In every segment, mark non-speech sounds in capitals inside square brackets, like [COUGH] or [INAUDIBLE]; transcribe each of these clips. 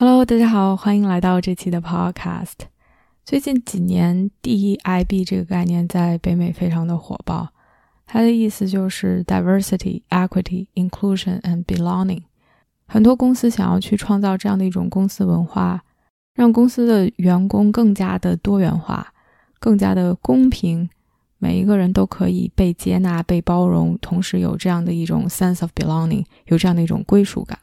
Hello，大家好，欢迎来到这期的 Podcast。最近几年，DEIB 这个概念在北美非常的火爆。它的意思就是 Diversity, Equity, Inclusion and Belonging。很多公司想要去创造这样的一种公司文化，让公司的员工更加的多元化，更加的公平，每一个人都可以被接纳、被包容，同时有这样的一种 sense of belonging，有这样的一种归属感。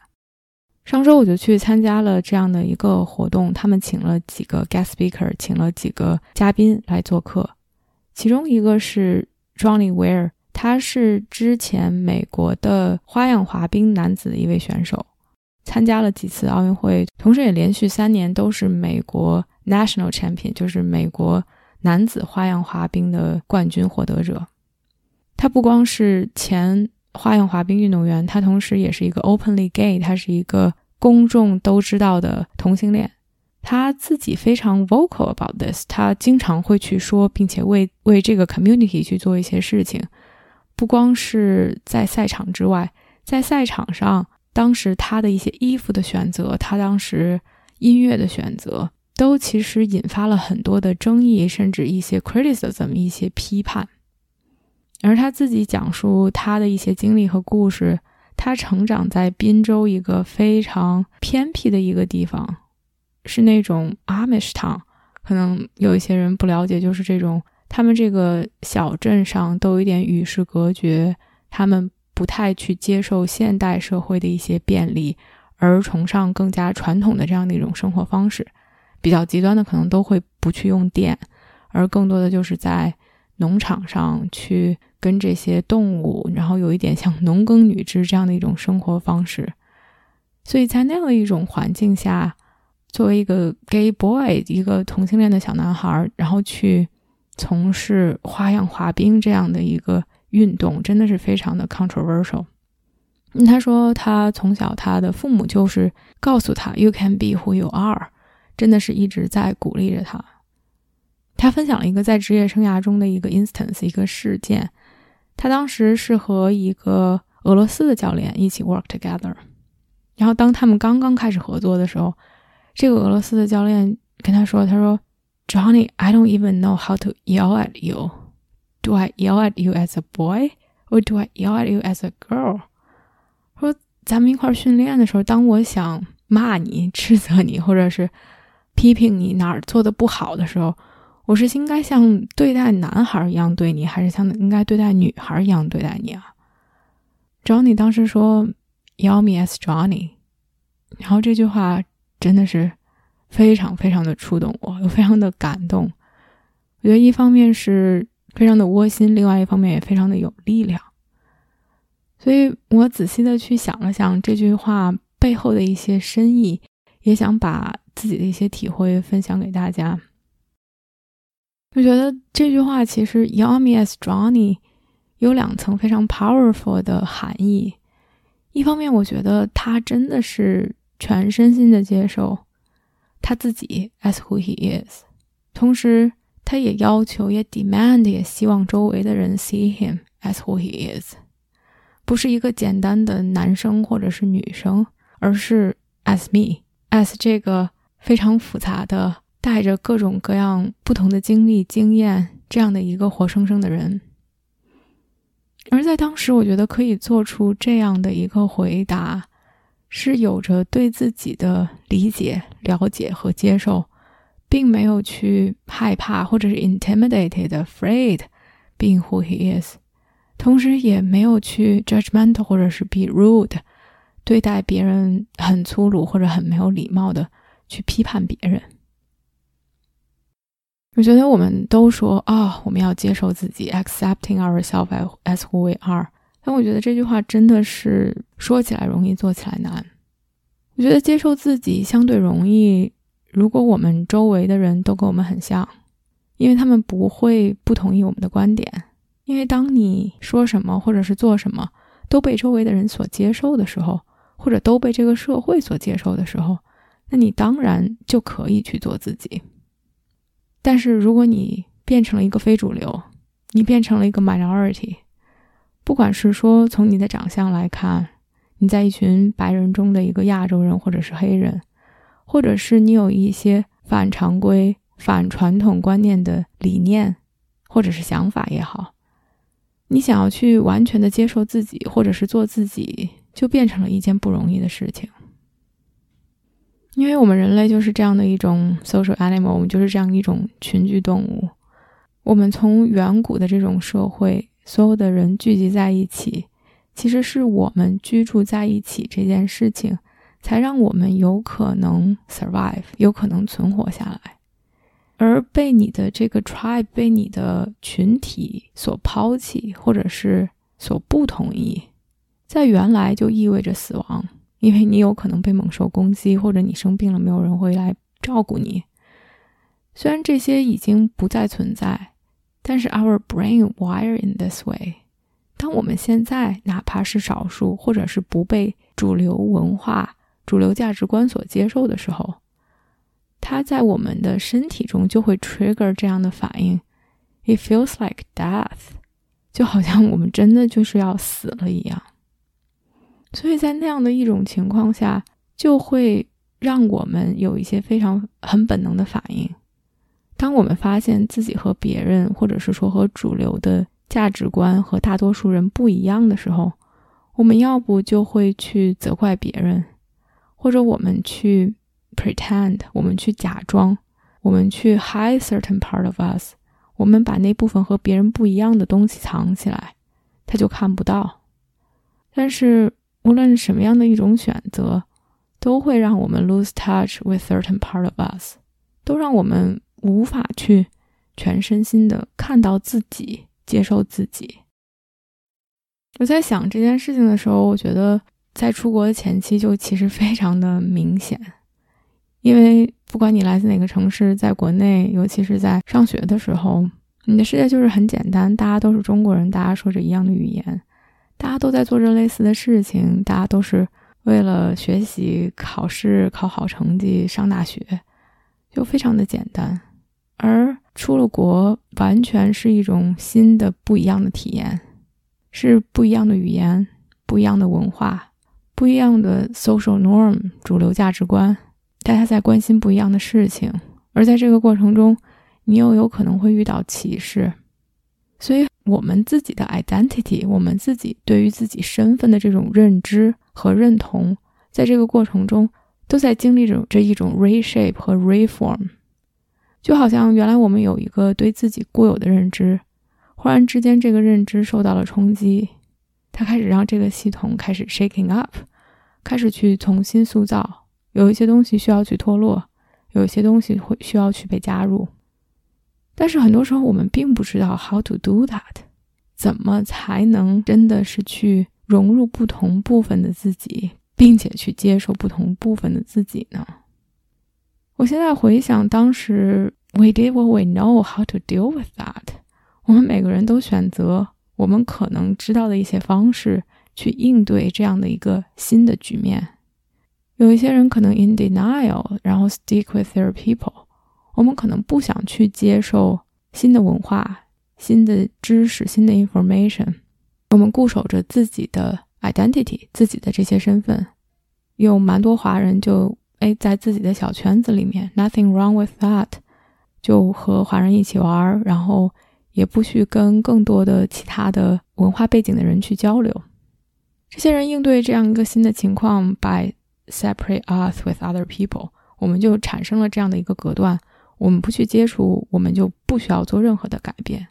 上周我就去参加了这样的一个活动，他们请了几个 guest speaker，请了几个嘉宾来做客。其中一个是 Johnny Weir，他是之前美国的花样滑冰男子的一位选手，参加了几次奥运会，同时也连续三年都是美国 national champion，就是美国男子花样滑冰的冠军获得者。他不光是前。花样滑冰运动员，他同时也是一个 openly gay，他是一个公众都知道的同性恋。他自己非常 vocal about this，他经常会去说，并且为为这个 community 去做一些事情。不光是在赛场之外，在赛场上，当时他的一些衣服的选择，他当时音乐的选择，都其实引发了很多的争议，甚至一些 criticism，一些批判。而他自己讲述他的一些经历和故事，他成长在滨州一个非常偏僻的一个地方，是那种 Amish town。可能有一些人不了解，就是这种他们这个小镇上都有一点与世隔绝，他们不太去接受现代社会的一些便利，而崇尚更加传统的这样的一种生活方式。比较极端的，可能都会不去用电，而更多的就是在。农场上去跟这些动物，然后有一点像农耕女织这样的一种生活方式，所以在那样的一种环境下，作为一个 gay boy，一个同性恋的小男孩，然后去从事花样滑冰这样的一个运动，真的是非常的 controversial。他说，他从小他的父母就是告诉他 “you can be who you are”，真的是一直在鼓励着他。他分享了一个在职业生涯中的一个 instance，一个事件。他当时是和一个俄罗斯的教练一起 work together。然后当他们刚刚开始合作的时候，这个俄罗斯的教练跟他说：“他说，Johnny，I don't even know how to yell at you. Do I yell at you as a boy, or do I yell at you as a girl？” 说咱们一块训练的时候，当我想骂你、[LAUGHS] 斥责你，或者是批评你哪儿做的不好的时候，我是应该像对待男孩一样对你，还是像应该对待女孩一样对待你啊？Johnny 当时说 “Yell me as Johnny”，然后这句话真的是非常非常的触动我，又非常的感动。我觉得一方面是非常的窝心，另外一方面也非常的有力量。所以我仔细的去想了想这句话背后的一些深意，也想把自己的一些体会分享给大家。我觉得这句话其实 “Yell me as Johnny” 有两层非常 powerful 的含义。一方面，我觉得他真的是全身心的接受他自己 as who he is，同时他也要求、也 demand、也希望周围的人 see him as who he is，不是一个简单的男生或者是女生，而是 as me，as 这个非常复杂的。带着各种各样不同的经历、经验，这样的一个活生生的人，而在当时，我觉得可以做出这样的一个回答，是有着对自己的理解、了解和接受，并没有去害怕或者是 intimidated、afraid being who he is，同时也没有去 judgmental 或者是 be rude，对待别人很粗鲁或者很没有礼貌的去批判别人。我觉得我们都说啊，我们要接受自己，accepting ourselves as who we are。但我觉得这句话真的是说起来容易，做起来难。我觉得接受自己相对容易，如果我们周围的人都跟我们很像，因为他们不会不同意我们的观点，因为当你说什么或者是做什么都被周围的人所接受的时候，或者都被这个社会所接受的时候，那你当然就可以去做自己。但是如果你变成了一个非主流，你变成了一个 minority，不管是说从你的长相来看，你在一群白人中的一个亚洲人或者是黑人。或者是你有一些反常规、反传统观念的理念，或者是想法也好，你想要去完全的接受自己，或者是做自己，就变成了一件不容易的事情。因为我们人类就是这样的一种 social animal，我们就是这样一种群居动物。我们从远古的这种社会，所有的人聚集在一起，其实是我们居住在一起这件事情。才让我们有可能 survive，有可能存活下来，而被你的这个 tribe，被你的群体所抛弃，或者是所不同意，在原来就意味着死亡，因为你有可能被猛兽攻击，或者你生病了，没有人会来照顾你。虽然这些已经不再存在，但是 our brain wire in this way。当我们现在哪怕是少数，或者是不被主流文化。主流价值观所接受的时候，它在我们的身体中就会 trigger 这样的反应。It feels like death，就好像我们真的就是要死了一样。所以在那样的一种情况下，就会让我们有一些非常很本能的反应。当我们发现自己和别人，或者是说和主流的价值观和大多数人不一样的时候，我们要不就会去责怪别人。或者我们去 pretend，我们去假装，我们去 hide certain part of us，我们把那部分和别人不一样的东西藏起来，他就看不到。但是无论什么样的一种选择，都会让我们 lose touch with certain part of us，都让我们无法去全身心的看到自己，接受自己。我在想这件事情的时候，我觉得。在出国的前期就其实非常的明显，因为不管你来自哪个城市，在国内，尤其是在上学的时候，你的世界就是很简单，大家都是中国人，大家说着一样的语言，大家都在做着类似的事情，大家都是为了学习、考试、考好成绩、上大学，就非常的简单。而出了国，完全是一种新的、不一样的体验，是不一样的语言，不一样的文化。不一样的 social norm 主流价值观，大家在关心不一样的事情，而在这个过程中，你又有可能会遇到歧视，所以我们自己的 identity，我们自己对于自己身份的这种认知和认同，在这个过程中都在经历着这一种 reshape 和 reform，就好像原来我们有一个对自己固有的认知，忽然之间这个认知受到了冲击。它开始让这个系统开始 shaking up，开始去重新塑造。有一些东西需要去脱落，有一些东西会需要去被加入。但是很多时候我们并不知道 how to do that，怎么才能真的是去融入不同部分的自己，并且去接受不同部分的自己呢？我现在回想当时，we did what we know how to deal with that。我们每个人都选择。我们可能知道的一些方式去应对这样的一个新的局面。有一些人可能 in denial，然后 stick with their people。我们可能不想去接受新的文化、新的知识、新的 information。我们固守着自己的 identity，自己的这些身份。有蛮多华人就哎在自己的小圈子里面，nothing wrong with that，就和华人一起玩，然后。也不去跟更多的其他的文化背景的人去交流。这些人应对这样一个新的情况，by separate us with other people，我们就产生了这样的一个隔断。我们不去接触，我们就不需要做任何的改变。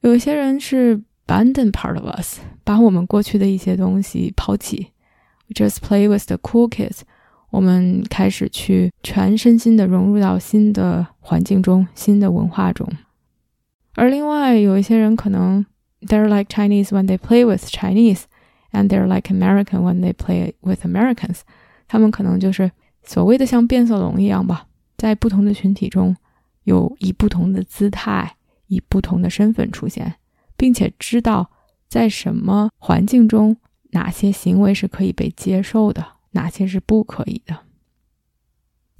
有一些人是 abandon part of us，把我们过去的一些东西抛弃，just play with the cool kids。我们开始去全身心的融入到新的环境中、新的文化中。而另外有一些人可能，they're like Chinese when they play with Chinese，and they're like American when they play with Americans。他们可能就是所谓的像变色龙一样吧，在不同的群体中，有以不同的姿态、以不同的身份出现，并且知道在什么环境中，哪些行为是可以被接受的，哪些是不可以的。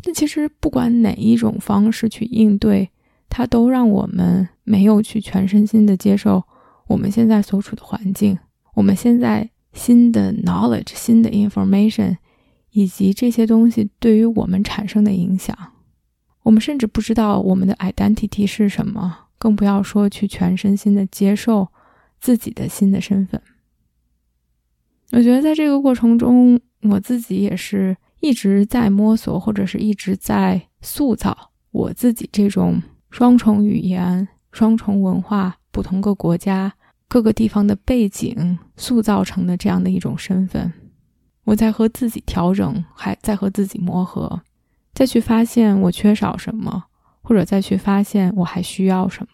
那其实不管哪一种方式去应对，它都让我们没有去全身心的接受我们现在所处的环境，我们现在新的 knowledge、新的 information，以及这些东西对于我们产生的影响。我们甚至不知道我们的 identity 是什么，更不要说去全身心的接受自己的新的身份。我觉得在这个过程中，我自己也是。一直在摸索，或者是一直在塑造我自己这种双重语言、双重文化、不同个国家、各个地方的背景塑造成的这样的一种身份。我在和自己调整，还在和自己磨合，再去发现我缺少什么，或者再去发现我还需要什么。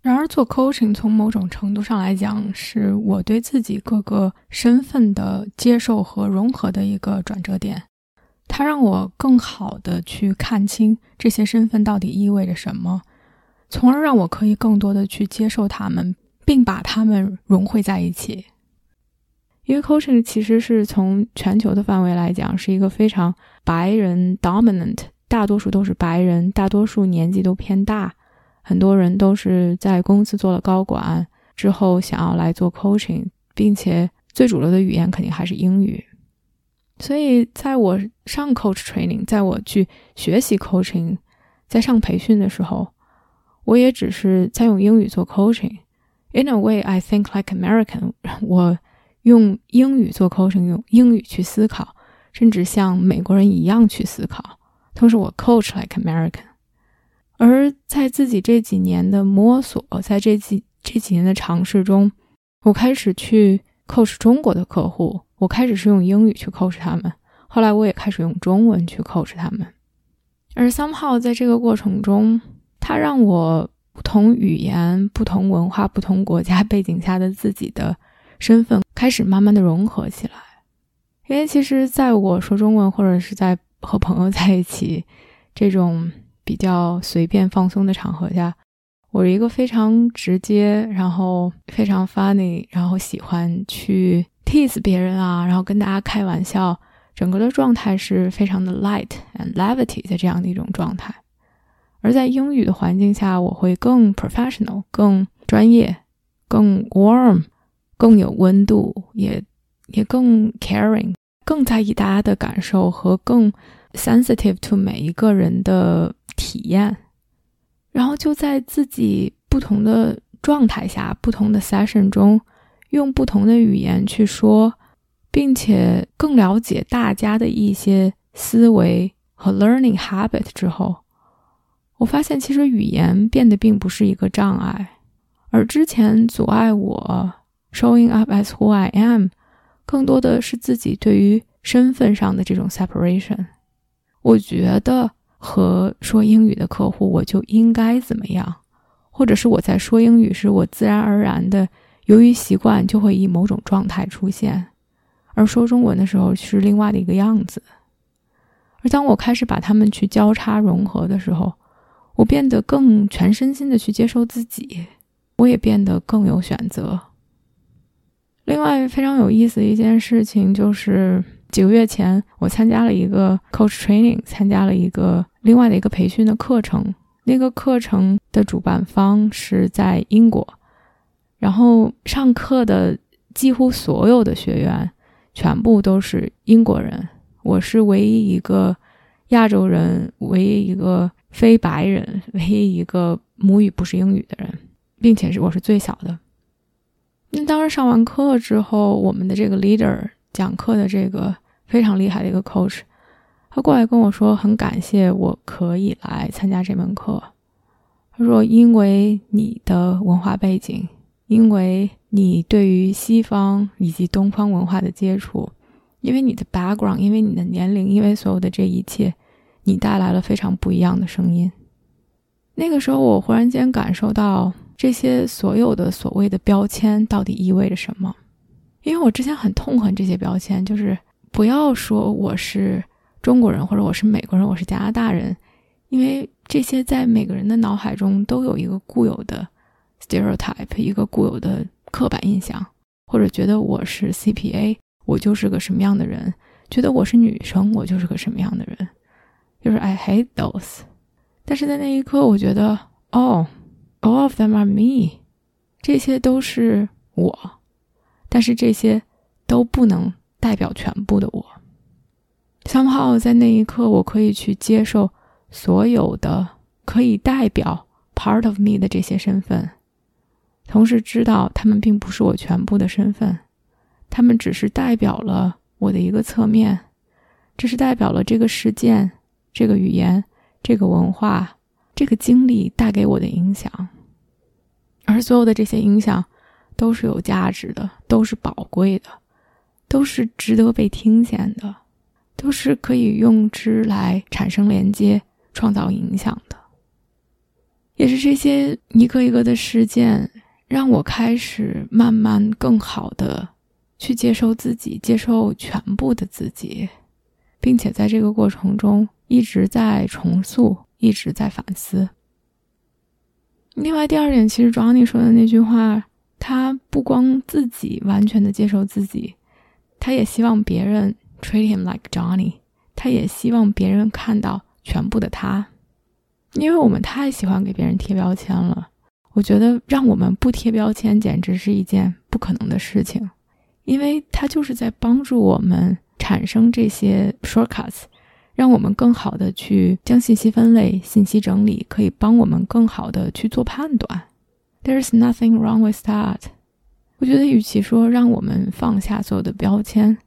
然而，做 coaching 从某种程度上来讲，是我对自己各个身份的接受和融合的一个转折点。它让我更好的去看清这些身份到底意味着什么，从而让我可以更多的去接受他们，并把他们融汇在一起。因为 coaching 其实是从全球的范围来讲，是一个非常白人 dominant，大多数都是白人，大多数年纪都偏大。很多人都是在公司做了高管之后，想要来做 coaching，并且最主流的语言肯定还是英语。所以，在我上 coach training，在我去学习 coaching，在上培训的时候，我也只是在用英语做 coaching。In a way, I think like American。我用英语做 coaching，用英语去思考，甚至像美国人一样去思考。同时，我 coach like American。而在自己这几年的摸索，在这几这几年的尝试中，我开始去 coach 中国的客户，我开始是用英语去 coach 他们，后来我也开始用中文去 coach 他们。而 somehow 在这个过程中，它让我不同语言、不同文化、不同国家背景下的自己的身份开始慢慢的融合起来。因为其实在我说中文或者是在和朋友在一起 [LAUGHS] 这种。比较随便放松的场合下，我是一个非常直接，然后非常 funny，然后喜欢去 tease 别人啊，然后跟大家开玩笑，整个的状态是非常的 light and levity 的这样的一种状态。而在英语的环境下，我会更 professional，更专业，更 warm，更有温度，也也更 caring，更在意大家的感受和更 sensitive to 每一个人的。体验，然后就在自己不同的状态下、不同的 session 中，用不同的语言去说，并且更了解大家的一些思维和 learning habit 之后，我发现其实语言变得并不是一个障碍，而之前阻碍我 showing up as who I am，更多的是自己对于身份上的这种 separation。我觉得。和说英语的客户，我就应该怎么样？或者是我在说英语时，我自然而然的，由于习惯，就会以某种状态出现；而说中文的时候是另外的一个样子。而当我开始把它们去交叉融合的时候，我变得更全身心的去接受自己，我也变得更有选择。另外，非常有意思的一件事情就是。几个月前，我参加了一个 coach training，参加了一个另外的一个培训的课程。那个课程的主办方是在英国，然后上课的几乎所有的学员全部都是英国人。我是唯一一个亚洲人，唯一一个非白人，[LAUGHS] 唯一一个母语不是英语的人，并且是我是最小的。那当时上完课之后，我们的这个 leader 讲课的这个。非常厉害的一个 coach，他过来跟我说，很感谢我可以来参加这门课。他说，因为你的文化背景，因为你对于西方以及东方文化的接触，因为你的 background，因为你的年龄，因为所有的这一切，你带来了非常不一样的声音。那个时候，我忽然间感受到这些所有的所谓的标签到底意味着什么，因为我之前很痛恨这些标签，就是。不要说我是中国人，或者我是美国人，我是加拿大人，因为这些在每个人的脑海中都有一个固有的 stereotype，一个固有的刻板印象，或者觉得我是 CPA，我就是个什么样的人；觉得我是女生，我就是个什么样的人。就是 I hate those。但是在那一刻，我觉得，哦，all of them are me，这些都是我，但是这些都不能代表全部的我。somehow 在那一刻，我可以去接受所有的可以代表 part of me 的这些身份，同时知道他们并不是我全部的身份，他们只是代表了我的一个侧面，这是代表了这个事件、这个语言。这个文化，这个经历带给我的影响，而所有的这些影响都是有价值的，都是宝贵的，都是值得被听见的，都是可以用之来产生连接、创造影响的。也是这些一个一个的事件，让我开始慢慢更好的去接受自己，接受全部的自己，并且在这个过程中。一直在重塑，一直在反思。另外，第二点，其实 Johnny 说的那句话，他不光自己完全的接受自己，他也希望别人 treat him like Johnny，他也希望别人看到全部的他。因为我们太喜欢给别人贴标签了，我觉得让我们不贴标签简直是一件不可能的事情，因为他就是在帮助我们产生这些 shortcuts。让我们更好的去将信息分类、信息整理，可以帮我们更好的去做判断。There's nothing wrong with that。我觉得，与其说让我们放下所有的标签，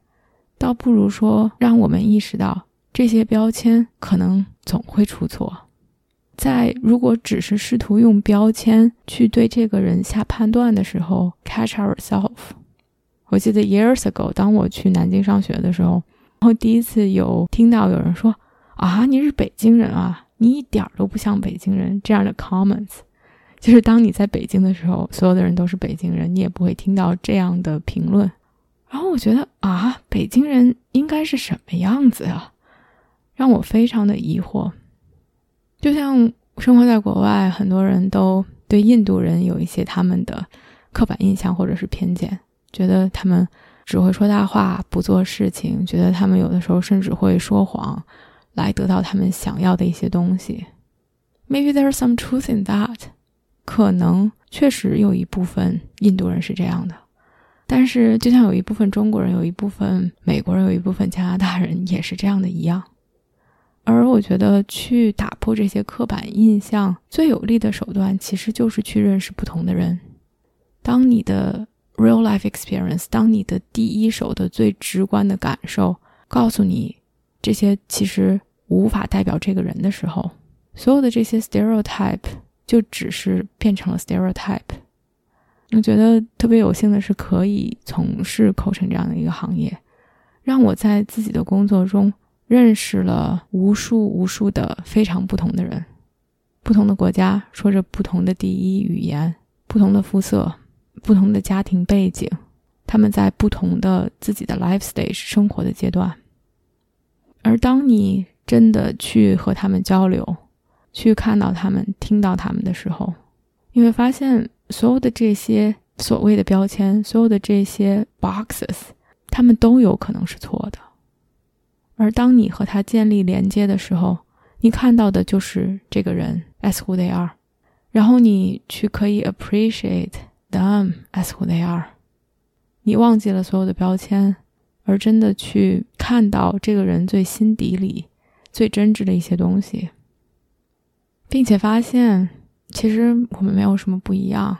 倒不如说让我们意识到这些标签可能总会出错。在如果只是试图用标签去对这个人下判断的时候，catch ourselves。我记得 years ago，当我去南京上学的时候。然后第一次有听到有人说：“啊，你是北京人啊，你一点都不像北京人。”这样的 comments，就是当你在北京的时候，所有的人都是北京人，你也不会听到这样的评论。然后我觉得啊，北京人应该是什么样子呀？让我非常的疑惑。就像生活在国外，很多人都对印度人有一些他们的刻板印象或者是偏见，觉得他们。只会说大话，不做事情，觉得他们有的时候甚至会说谎，来得到他们想要的一些东西。Maybe there's some truth in that，可能确实有一部分印度人是这样的，但是就像有一部分中国人、有一部分美国人、有一部分加拿大人也是这样的一样。而我觉得去打破这些刻板印象最有力的手段，其实就是去认识不同的人。当你的 Real life experience，当你的第一手的最直观的感受告诉你这些其实无法代表这个人的时候，所有的这些 stereotype 就只是变成了 stereotype。我觉得特别有幸的是可以从事 coach 这样的一个行业，让我在自己的工作中认识了无数无数的非常不同的人，不同的国家，说着不同的第一语言，不同的肤色。不同的家庭背景，他们在不同的自己的 life stage 生活的阶段。而当你真的去和他们交流，去看到他们、听到他们的时候，你会发现，所有的这些所谓的标签，所有的这些 boxes，他们都有可能是错的。而当你和他建立连接的时候，你看到的就是这个人 as who they are，然后你去可以 appreciate。Them as who they are，你忘记了所有的标签，而真的去看到这个人最心底里最真挚的一些东西，并且发现其实我们没有什么不一样。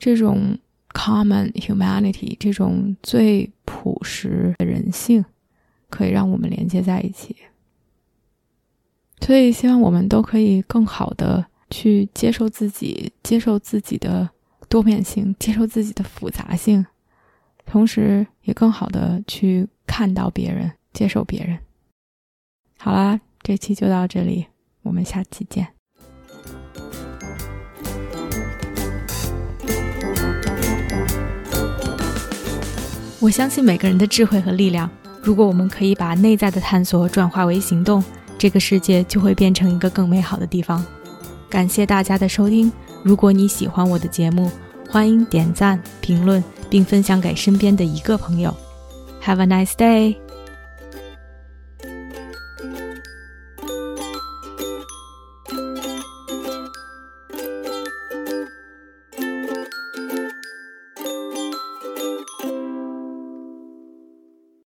这种 common humanity，这种最朴实的人性，可以让我们连接在一起。所以，希望我们都可以更好的去接受自己，接受自己的。多面性，接受自己的复杂性，同时也更好的去看到别人，接受别人。好啦，这期就到这里，我们下期见。我相信每个人的智慧和力量如果我们可以把内在的探索转化为行动，这个世界就会变成一个更美好的地方。感谢大家的收听。如果你喜欢我的节目，欢迎点赞、评论，并分享给身边的一个朋友。Have a nice day.